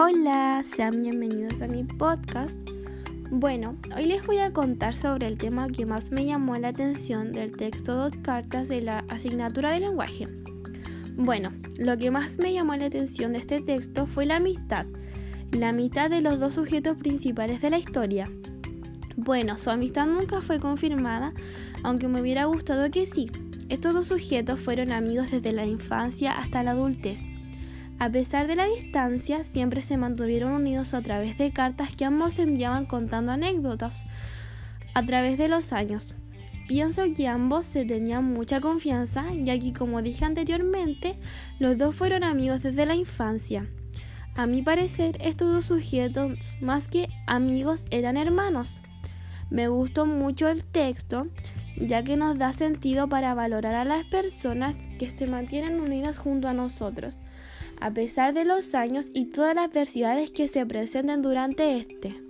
Hola, sean bienvenidos a mi podcast. Bueno, hoy les voy a contar sobre el tema que más me llamó la atención del texto Dos cartas de la asignatura de lenguaje. Bueno, lo que más me llamó la atención de este texto fue la amistad, la amistad de los dos sujetos principales de la historia. Bueno, su amistad nunca fue confirmada, aunque me hubiera gustado que sí. Estos dos sujetos fueron amigos desde la infancia hasta la adultez. A pesar de la distancia, siempre se mantuvieron unidos a través de cartas que ambos enviaban contando anécdotas a través de los años. Pienso que ambos se tenían mucha confianza, ya que como dije anteriormente, los dos fueron amigos desde la infancia. A mi parecer, estos dos sujetos, más que amigos, eran hermanos. Me gustó mucho el texto, ya que nos da sentido para valorar a las personas que se mantienen unidas junto a nosotros a pesar de los años y todas las adversidades que se presenten durante este.